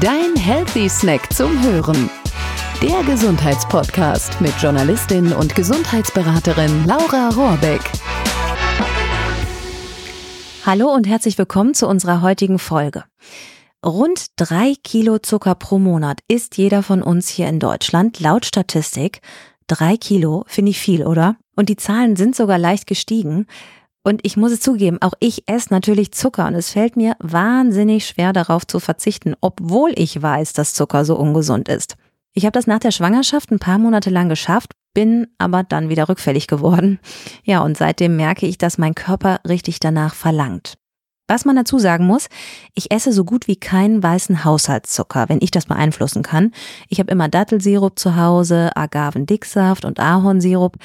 dein Healthy Snack zum Hören. Der Gesundheitspodcast mit Journalistin und Gesundheitsberaterin Laura Rohrbeck. Hallo und herzlich willkommen zu unserer heutigen Folge. Rund drei Kilo Zucker pro Monat isst jeder von uns hier in Deutschland laut Statistik. Drei Kilo finde ich viel, oder? Und die Zahlen sind sogar leicht gestiegen. Und ich muss es zugeben, auch ich esse natürlich Zucker und es fällt mir wahnsinnig schwer darauf zu verzichten, obwohl ich weiß, dass Zucker so ungesund ist. Ich habe das nach der Schwangerschaft ein paar Monate lang geschafft, bin aber dann wieder rückfällig geworden. Ja, und seitdem merke ich, dass mein Körper richtig danach verlangt. Was man dazu sagen muss, ich esse so gut wie keinen weißen Haushaltszucker, wenn ich das beeinflussen kann. Ich habe immer Dattelsirup zu Hause, Agavendicksaft und Ahornsirup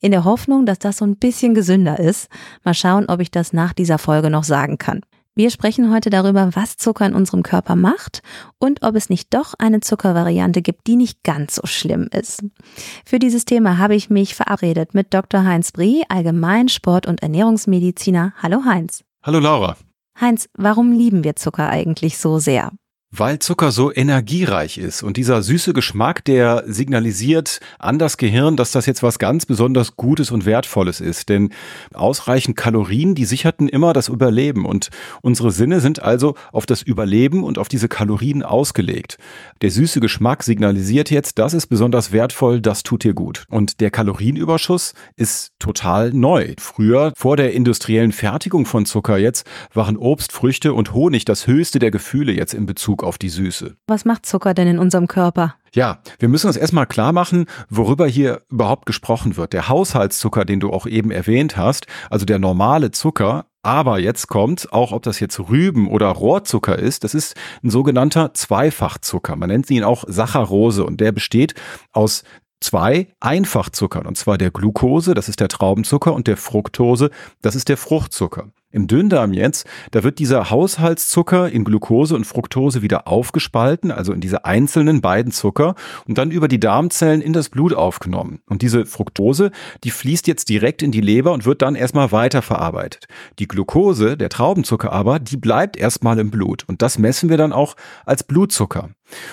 in der Hoffnung, dass das so ein bisschen gesünder ist. Mal schauen, ob ich das nach dieser Folge noch sagen kann. Wir sprechen heute darüber, was Zucker in unserem Körper macht und ob es nicht doch eine Zuckervariante gibt, die nicht ganz so schlimm ist. Für dieses Thema habe ich mich verabredet mit Dr. Heinz Brie, Allgemein Sport- und Ernährungsmediziner. Hallo Heinz. Hallo Laura. Heinz, warum lieben wir Zucker eigentlich so sehr? Weil Zucker so energiereich ist und dieser süße Geschmack, der signalisiert an das Gehirn, dass das jetzt was ganz besonders Gutes und Wertvolles ist. Denn ausreichend Kalorien, die sicherten immer das Überleben und unsere Sinne sind also auf das Überleben und auf diese Kalorien ausgelegt. Der süße Geschmack signalisiert jetzt, das ist besonders wertvoll, das tut dir gut. Und der Kalorienüberschuss ist total neu. Früher, vor der industriellen Fertigung von Zucker jetzt, waren Obst, Früchte und Honig das höchste der Gefühle jetzt in Bezug Bezug auf die Süße. Was macht Zucker denn in unserem Körper? Ja, wir müssen uns erstmal klar machen, worüber hier überhaupt gesprochen wird. Der Haushaltszucker, den du auch eben erwähnt hast, also der normale Zucker, aber jetzt kommt, auch ob das jetzt Rüben- oder Rohrzucker ist, das ist ein sogenannter Zweifachzucker. Man nennt ihn auch Saccharose und der besteht aus zwei Einfachzuckern, und zwar der Glucose, das ist der Traubenzucker, und der Fructose, das ist der Fruchtzucker. Im Dünndarm jetzt, da wird dieser Haushaltszucker in Glucose und Fructose wieder aufgespalten, also in diese einzelnen beiden Zucker und dann über die Darmzellen in das Blut aufgenommen. Und diese Fructose, die fließt jetzt direkt in die Leber und wird dann erstmal weiterverarbeitet. Die Glucose, der Traubenzucker aber, die bleibt erstmal im Blut und das messen wir dann auch als Blutzucker.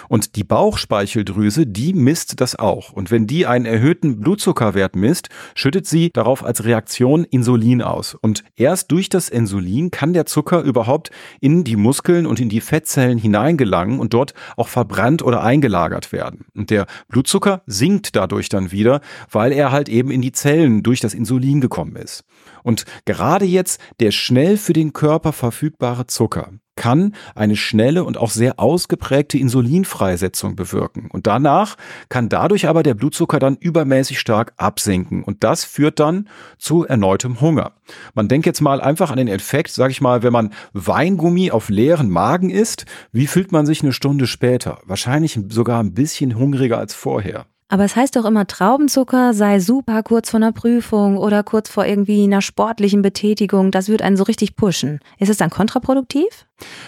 Und die Bauchspeicheldrüse, die misst das auch. Und wenn die einen erhöhten Blutzuckerwert misst, schüttet sie darauf als Reaktion Insulin aus. Und erst durch das Insulin kann der Zucker überhaupt in die Muskeln und in die Fettzellen hineingelangen und dort auch verbrannt oder eingelagert werden. Und der Blutzucker sinkt dadurch dann wieder, weil er halt eben in die Zellen durch das Insulin gekommen ist. Und gerade jetzt der schnell für den Körper verfügbare Zucker, kann eine schnelle und auch sehr ausgeprägte Insulinfreisetzung bewirken. Und danach kann dadurch aber der Blutzucker dann übermäßig stark absinken. Und das führt dann zu erneutem Hunger. Man denkt jetzt mal einfach an den Effekt, sag ich mal, wenn man Weingummi auf leeren Magen isst, wie fühlt man sich eine Stunde später? Wahrscheinlich sogar ein bisschen hungriger als vorher. Aber es heißt doch immer, Traubenzucker sei super kurz vor einer Prüfung oder kurz vor irgendwie einer sportlichen Betätigung. Das wird einen so richtig pushen. Ist es dann kontraproduktiv?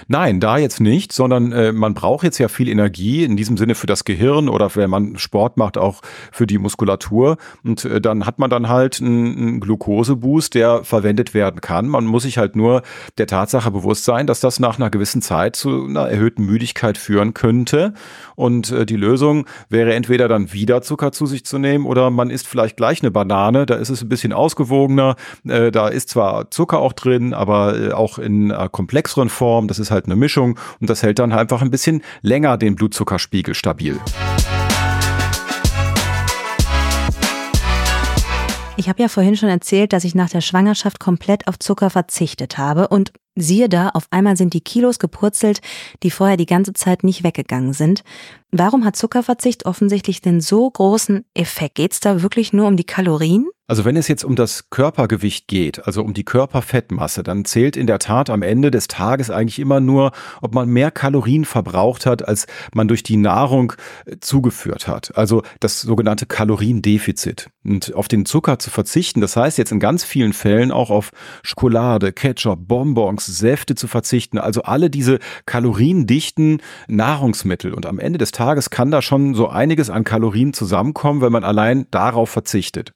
Nein, da jetzt nicht, sondern äh, man braucht jetzt ja viel Energie in diesem Sinne für das Gehirn oder wenn man Sport macht, auch für die Muskulatur. Und äh, dann hat man dann halt einen, einen Glukoseboost, der verwendet werden kann. Man muss sich halt nur der Tatsache bewusst sein, dass das nach einer gewissen Zeit zu einer erhöhten Müdigkeit führen könnte. Und äh, die Lösung wäre entweder dann wieder Zucker zu sich zu nehmen oder man isst vielleicht gleich eine Banane. Da ist es ein bisschen ausgewogener. Äh, da ist zwar Zucker auch drin, aber äh, auch in komplexeren Form Form, das ist halt eine Mischung und das hält dann einfach ein bisschen länger den Blutzuckerspiegel stabil. Ich habe ja vorhin schon erzählt, dass ich nach der Schwangerschaft komplett auf Zucker verzichtet habe und siehe da, auf einmal sind die Kilos gepurzelt, die vorher die ganze Zeit nicht weggegangen sind. Warum hat Zuckerverzicht offensichtlich den so großen Effekt? Geht es da wirklich nur um die Kalorien? Also wenn es jetzt um das Körpergewicht geht, also um die Körperfettmasse, dann zählt in der Tat am Ende des Tages eigentlich immer nur, ob man mehr Kalorien verbraucht hat, als man durch die Nahrung äh, zugeführt hat. Also das sogenannte Kaloriendefizit. Und auf den Zucker zu verzichten, das heißt jetzt in ganz vielen Fällen auch auf Schokolade, Ketchup, Bonbons, Säfte zu verzichten, also alle diese kaloriendichten Nahrungsmittel. Und am Ende des Tages kann da schon so einiges an Kalorien zusammenkommen, wenn man allein darauf verzichtet.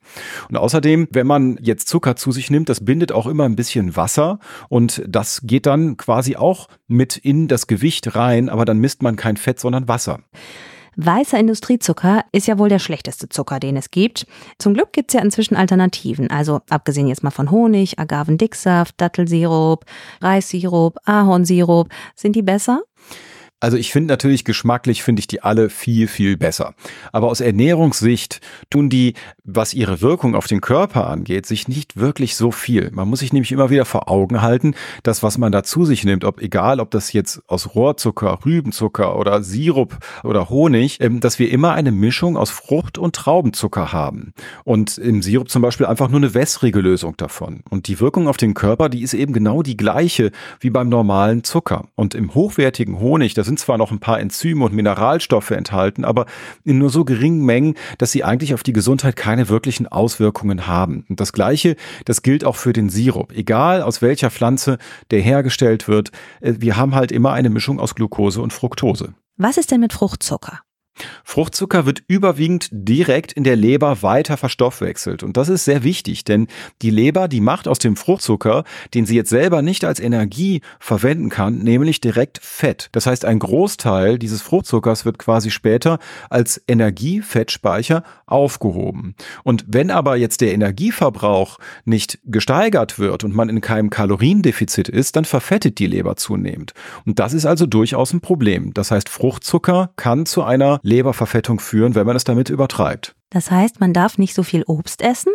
Und außerdem, wenn man jetzt Zucker zu sich nimmt, das bindet auch immer ein bisschen Wasser und das geht dann quasi auch mit in das Gewicht rein, aber dann misst man kein Fett, sondern Wasser. Weißer Industriezucker ist ja wohl der schlechteste Zucker, den es gibt. Zum Glück gibt es ja inzwischen Alternativen. Also abgesehen jetzt mal von Honig, Agavendicksaft, Dattelsirup, Reissirup, Ahornsirup. Sind die besser? Also ich finde natürlich geschmacklich finde ich die alle viel, viel besser. Aber aus Ernährungssicht tun die, was ihre Wirkung auf den Körper angeht, sich nicht wirklich so viel. Man muss sich nämlich immer wieder vor Augen halten, dass was man da zu sich nimmt, ob egal, ob das jetzt aus Rohrzucker, Rübenzucker oder Sirup oder Honig, ähm, dass wir immer eine Mischung aus Frucht- und Traubenzucker haben. Und im Sirup zum Beispiel einfach nur eine wässrige Lösung davon. Und die Wirkung auf den Körper, die ist eben genau die gleiche wie beim normalen Zucker. Und im hochwertigen Honig, da sind zwar noch ein paar Enzyme und Mineralstoffe enthalten, aber in nur so geringen Mengen, dass sie eigentlich auf die Gesundheit keine wirklichen Auswirkungen haben. Und das Gleiche, das gilt auch für den Sirup. Egal aus welcher Pflanze der hergestellt wird, äh, wir haben halt immer eine Mischung aus Glucose und Fructose. Was ist denn mit Fruchtzucker? Fruchtzucker wird überwiegend direkt in der Leber weiter verstoffwechselt. Und das ist sehr wichtig, denn die Leber, die macht aus dem Fruchtzucker, den sie jetzt selber nicht als Energie verwenden kann, nämlich direkt Fett. Das heißt, ein Großteil dieses Fruchtzuckers wird quasi später als Energiefettspeicher aufgehoben. Und wenn aber jetzt der Energieverbrauch nicht gesteigert wird und man in keinem Kaloriendefizit ist, dann verfettet die Leber zunehmend. Und das ist also durchaus ein Problem. Das heißt, Fruchtzucker kann zu einer Leberverfettung führen, wenn man es damit übertreibt. Das heißt, man darf nicht so viel Obst essen?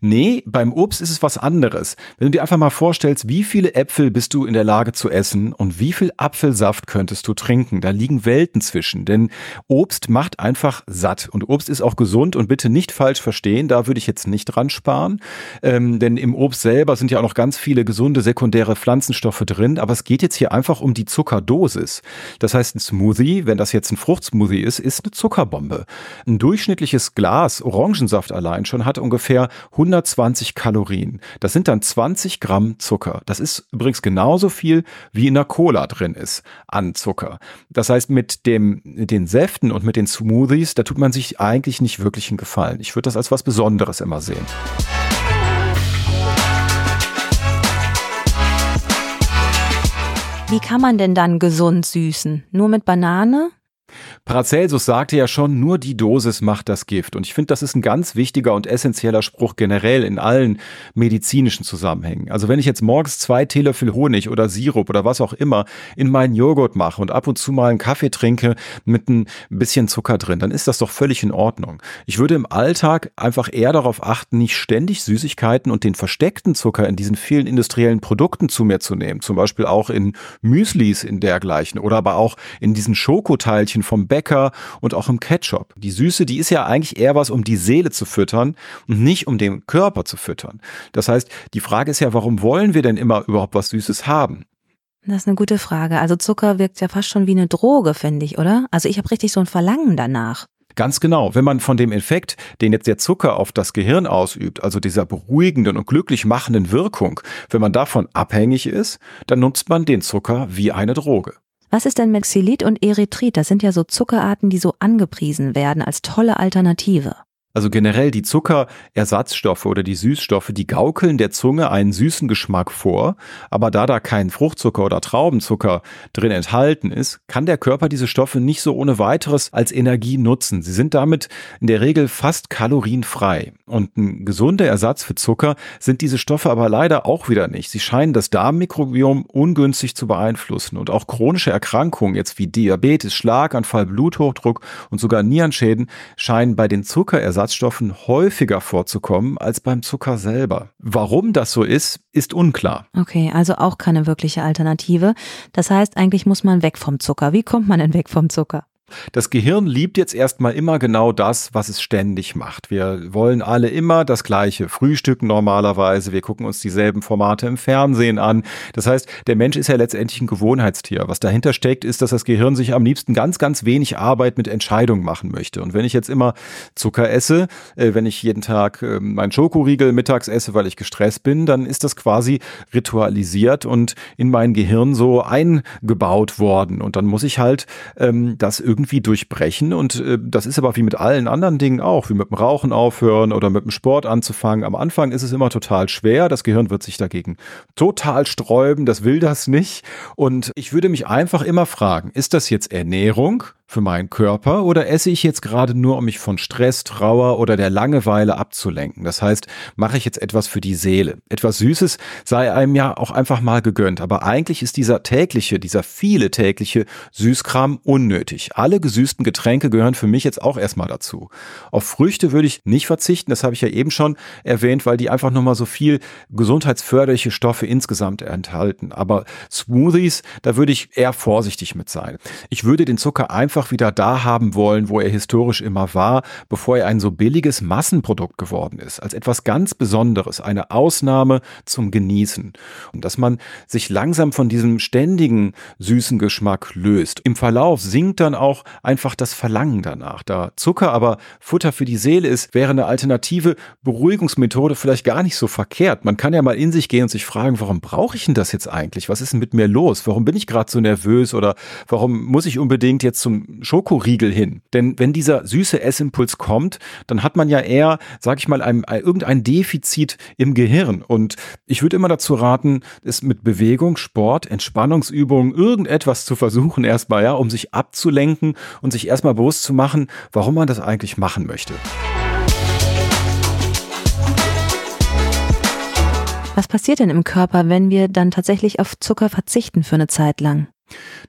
Nee, beim Obst ist es was anderes. Wenn du dir einfach mal vorstellst, wie viele Äpfel bist du in der Lage zu essen und wie viel Apfelsaft könntest du trinken, da liegen Welten zwischen. Denn Obst macht einfach satt und Obst ist auch gesund und bitte nicht falsch verstehen, da würde ich jetzt nicht dran sparen. Ähm, denn im Obst selber sind ja auch noch ganz viele gesunde sekundäre Pflanzenstoffe drin, aber es geht jetzt hier einfach um die Zuckerdosis. Das heißt, ein Smoothie, wenn das jetzt ein Fruchtsmoothie ist, ist eine Zuckerbombe. Ein durchschnittliches Glas Orangensaft allein schon hat ungefähr 120 Kalorien. Das sind dann 20 Gramm Zucker. Das ist übrigens genauso viel, wie in der Cola drin ist an Zucker. Das heißt, mit dem, den Säften und mit den Smoothies, da tut man sich eigentlich nicht wirklich einen Gefallen. Ich würde das als was Besonderes immer sehen. Wie kann man denn dann gesund süßen? Nur mit Banane? Paracelsus sagte ja schon, nur die Dosis macht das Gift. Und ich finde, das ist ein ganz wichtiger und essentieller Spruch generell in allen medizinischen Zusammenhängen. Also wenn ich jetzt morgens zwei Teelöffel Honig oder Sirup oder was auch immer in meinen Joghurt mache und ab und zu mal einen Kaffee trinke mit ein bisschen Zucker drin, dann ist das doch völlig in Ordnung. Ich würde im Alltag einfach eher darauf achten, nicht ständig Süßigkeiten und den versteckten Zucker in diesen vielen industriellen Produkten zu mir zu nehmen. Zum Beispiel auch in Müslis in dergleichen oder aber auch in diesen Schokoteilchen vom Bäcker und auch im Ketchup. Die Süße, die ist ja eigentlich eher was, um die Seele zu füttern und nicht um den Körper zu füttern. Das heißt, die Frage ist ja, warum wollen wir denn immer überhaupt was Süßes haben? Das ist eine gute Frage. Also Zucker wirkt ja fast schon wie eine Droge, finde ich, oder? Also ich habe richtig so ein Verlangen danach. Ganz genau. Wenn man von dem Effekt, den jetzt der Zucker auf das Gehirn ausübt, also dieser beruhigenden und glücklich machenden Wirkung, wenn man davon abhängig ist, dann nutzt man den Zucker wie eine Droge. Was ist denn Xylit und Erythrit? Das sind ja so Zuckerarten, die so angepriesen werden als tolle Alternative. Also generell die Zuckerersatzstoffe oder die Süßstoffe, die gaukeln der Zunge einen süßen Geschmack vor, aber da da kein Fruchtzucker oder Traubenzucker drin enthalten ist, kann der Körper diese Stoffe nicht so ohne weiteres als Energie nutzen. Sie sind damit in der Regel fast kalorienfrei. Und ein gesunder Ersatz für Zucker sind diese Stoffe aber leider auch wieder nicht. Sie scheinen das Darmmikrobiom ungünstig zu beeinflussen und auch chronische Erkrankungen jetzt wie Diabetes, Schlaganfall, Bluthochdruck und sogar Nierenschäden scheinen bei den Zuckerersatzstoffen Ersatzstoffen häufiger vorzukommen als beim Zucker selber. Warum das so ist, ist unklar. Okay, also auch keine wirkliche Alternative. Das heißt, eigentlich muss man weg vom Zucker. Wie kommt man denn weg vom Zucker? Das Gehirn liebt jetzt erstmal immer genau das, was es ständig macht. Wir wollen alle immer das gleiche frühstücken normalerweise. Wir gucken uns dieselben Formate im Fernsehen an. Das heißt, der Mensch ist ja letztendlich ein Gewohnheitstier. Was dahinter steckt, ist, dass das Gehirn sich am liebsten ganz, ganz wenig Arbeit mit Entscheidungen machen möchte. Und wenn ich jetzt immer Zucker esse, äh, wenn ich jeden Tag äh, meinen Schokoriegel mittags esse, weil ich gestresst bin, dann ist das quasi ritualisiert und in mein Gehirn so eingebaut worden. Und dann muss ich halt ähm, das irgendwie irgendwie durchbrechen. Und äh, das ist aber wie mit allen anderen Dingen auch, wie mit dem Rauchen aufhören oder mit dem Sport anzufangen. Am Anfang ist es immer total schwer. Das Gehirn wird sich dagegen total sträuben. Das will das nicht. Und ich würde mich einfach immer fragen, ist das jetzt Ernährung? Für meinen Körper oder esse ich jetzt gerade nur, um mich von Stress, Trauer oder der Langeweile abzulenken? Das heißt, mache ich jetzt etwas für die Seele? Etwas Süßes sei einem ja auch einfach mal gegönnt, aber eigentlich ist dieser tägliche, dieser viele tägliche Süßkram unnötig. Alle gesüßten Getränke gehören für mich jetzt auch erstmal dazu. Auf Früchte würde ich nicht verzichten, das habe ich ja eben schon erwähnt, weil die einfach nochmal so viel gesundheitsförderliche Stoffe insgesamt enthalten. Aber Smoothies, da würde ich eher vorsichtig mit sein. Ich würde den Zucker einfach einfach wieder da haben wollen, wo er historisch immer war, bevor er ein so billiges Massenprodukt geworden ist, als etwas ganz Besonderes, eine Ausnahme zum Genießen. Und dass man sich langsam von diesem ständigen süßen Geschmack löst. Im Verlauf sinkt dann auch einfach das Verlangen danach. Da Zucker aber Futter für die Seele ist, wäre eine alternative Beruhigungsmethode vielleicht gar nicht so verkehrt. Man kann ja mal in sich gehen und sich fragen, warum brauche ich denn das jetzt eigentlich? Was ist denn mit mir los? Warum bin ich gerade so nervös oder warum muss ich unbedingt jetzt zum Schokoriegel hin. Denn wenn dieser süße Essimpuls kommt, dann hat man ja eher, sag ich mal, ein, ein, irgendein Defizit im Gehirn. Und ich würde immer dazu raten, es mit Bewegung, Sport, Entspannungsübungen, irgendetwas zu versuchen erstmal, ja, um sich abzulenken und sich erstmal bewusst zu machen, warum man das eigentlich machen möchte. Was passiert denn im Körper, wenn wir dann tatsächlich auf Zucker verzichten für eine Zeit lang?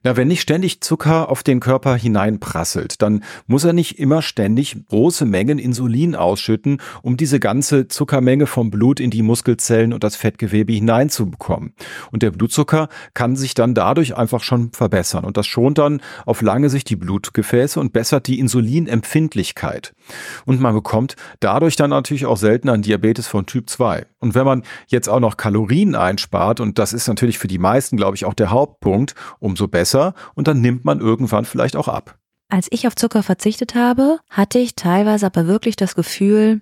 Na, wenn nicht ständig Zucker auf den Körper hineinprasselt, dann muss er nicht immer ständig große Mengen Insulin ausschütten, um diese ganze Zuckermenge vom Blut in die Muskelzellen und das Fettgewebe hineinzubekommen. Und der Blutzucker kann sich dann dadurch einfach schon verbessern. Und das schont dann auf lange Sicht die Blutgefäße und bessert die Insulinempfindlichkeit. Und man bekommt dadurch dann natürlich auch seltener einen Diabetes von Typ 2. Und wenn man jetzt auch noch Kalorien einspart, und das ist natürlich für die meisten, glaube ich, auch der Hauptpunkt, umso besser und dann nimmt man irgendwann vielleicht auch ab. Als ich auf Zucker verzichtet habe, hatte ich teilweise aber wirklich das Gefühl,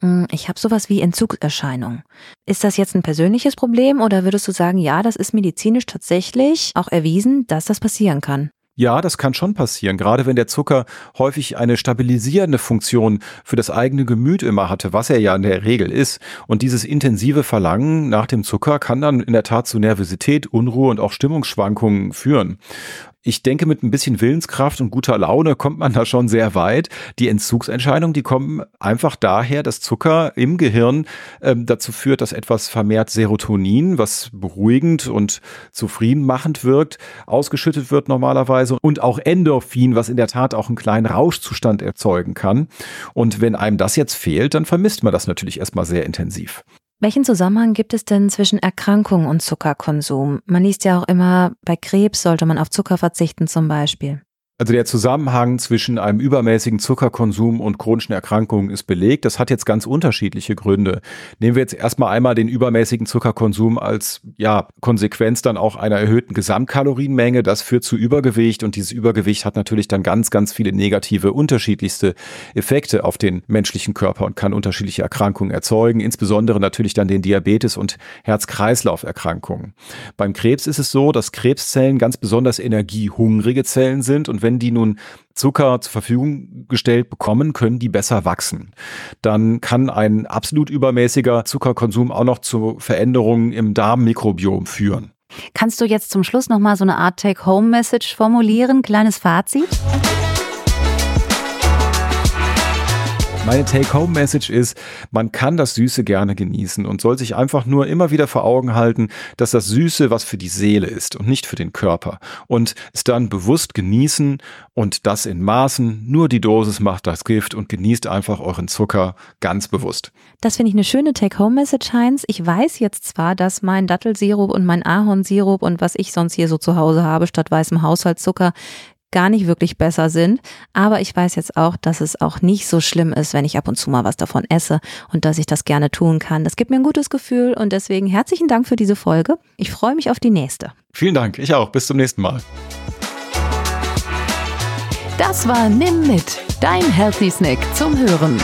hm, ich habe sowas wie Entzugserscheinungen. Ist das jetzt ein persönliches Problem oder würdest du sagen, ja, das ist medizinisch tatsächlich auch erwiesen, dass das passieren kann? Ja, das kann schon passieren, gerade wenn der Zucker häufig eine stabilisierende Funktion für das eigene Gemüt immer hatte, was er ja in der Regel ist. Und dieses intensive Verlangen nach dem Zucker kann dann in der Tat zu Nervosität, Unruhe und auch Stimmungsschwankungen führen ich denke, mit ein bisschen Willenskraft und guter Laune kommt man da schon sehr weit. Die Entzugsentscheidungen, die kommen einfach daher, dass Zucker im Gehirn ähm, dazu führt, dass etwas vermehrt Serotonin, was beruhigend und zufriedenmachend wirkt, ausgeschüttet wird normalerweise und auch Endorphin, was in der Tat auch einen kleinen Rauschzustand erzeugen kann. Und wenn einem das jetzt fehlt, dann vermisst man das natürlich erstmal sehr intensiv. Welchen Zusammenhang gibt es denn zwischen Erkrankung und Zuckerkonsum? Man liest ja auch immer, bei Krebs sollte man auf Zucker verzichten zum Beispiel. Also der Zusammenhang zwischen einem übermäßigen Zuckerkonsum und chronischen Erkrankungen ist belegt. Das hat jetzt ganz unterschiedliche Gründe. Nehmen wir jetzt erstmal einmal den übermäßigen Zuckerkonsum als ja, Konsequenz dann auch einer erhöhten Gesamtkalorienmenge. Das führt zu Übergewicht und dieses Übergewicht hat natürlich dann ganz, ganz viele negative, unterschiedlichste Effekte auf den menschlichen Körper und kann unterschiedliche Erkrankungen erzeugen, insbesondere natürlich dann den Diabetes und Herz-Kreislauf-Erkrankungen. Beim Krebs ist es so, dass Krebszellen ganz besonders energiehungrige Zellen sind und wenn die nun Zucker zur Verfügung gestellt bekommen, können die besser wachsen. Dann kann ein absolut übermäßiger Zuckerkonsum auch noch zu Veränderungen im Darmmikrobiom führen. Kannst du jetzt zum Schluss noch mal so eine Art Take-Home-Message formulieren, kleines Fazit? Meine Take-Home-Message ist, man kann das Süße gerne genießen und soll sich einfach nur immer wieder vor Augen halten, dass das Süße was für die Seele ist und nicht für den Körper. Und es dann bewusst genießen und das in Maßen. Nur die Dosis macht das Gift und genießt einfach euren Zucker ganz bewusst. Das finde ich eine schöne Take-Home-Message, Heinz. Ich weiß jetzt zwar, dass mein Dattelsirup und mein Ahornsirup und was ich sonst hier so zu Hause habe statt weißem Haushaltszucker gar nicht wirklich besser sind. Aber ich weiß jetzt auch, dass es auch nicht so schlimm ist, wenn ich ab und zu mal was davon esse und dass ich das gerne tun kann. Das gibt mir ein gutes Gefühl und deswegen herzlichen Dank für diese Folge. Ich freue mich auf die nächste. Vielen Dank, ich auch. Bis zum nächsten Mal. Das war Nimm mit, dein Healthy Snack zum Hören.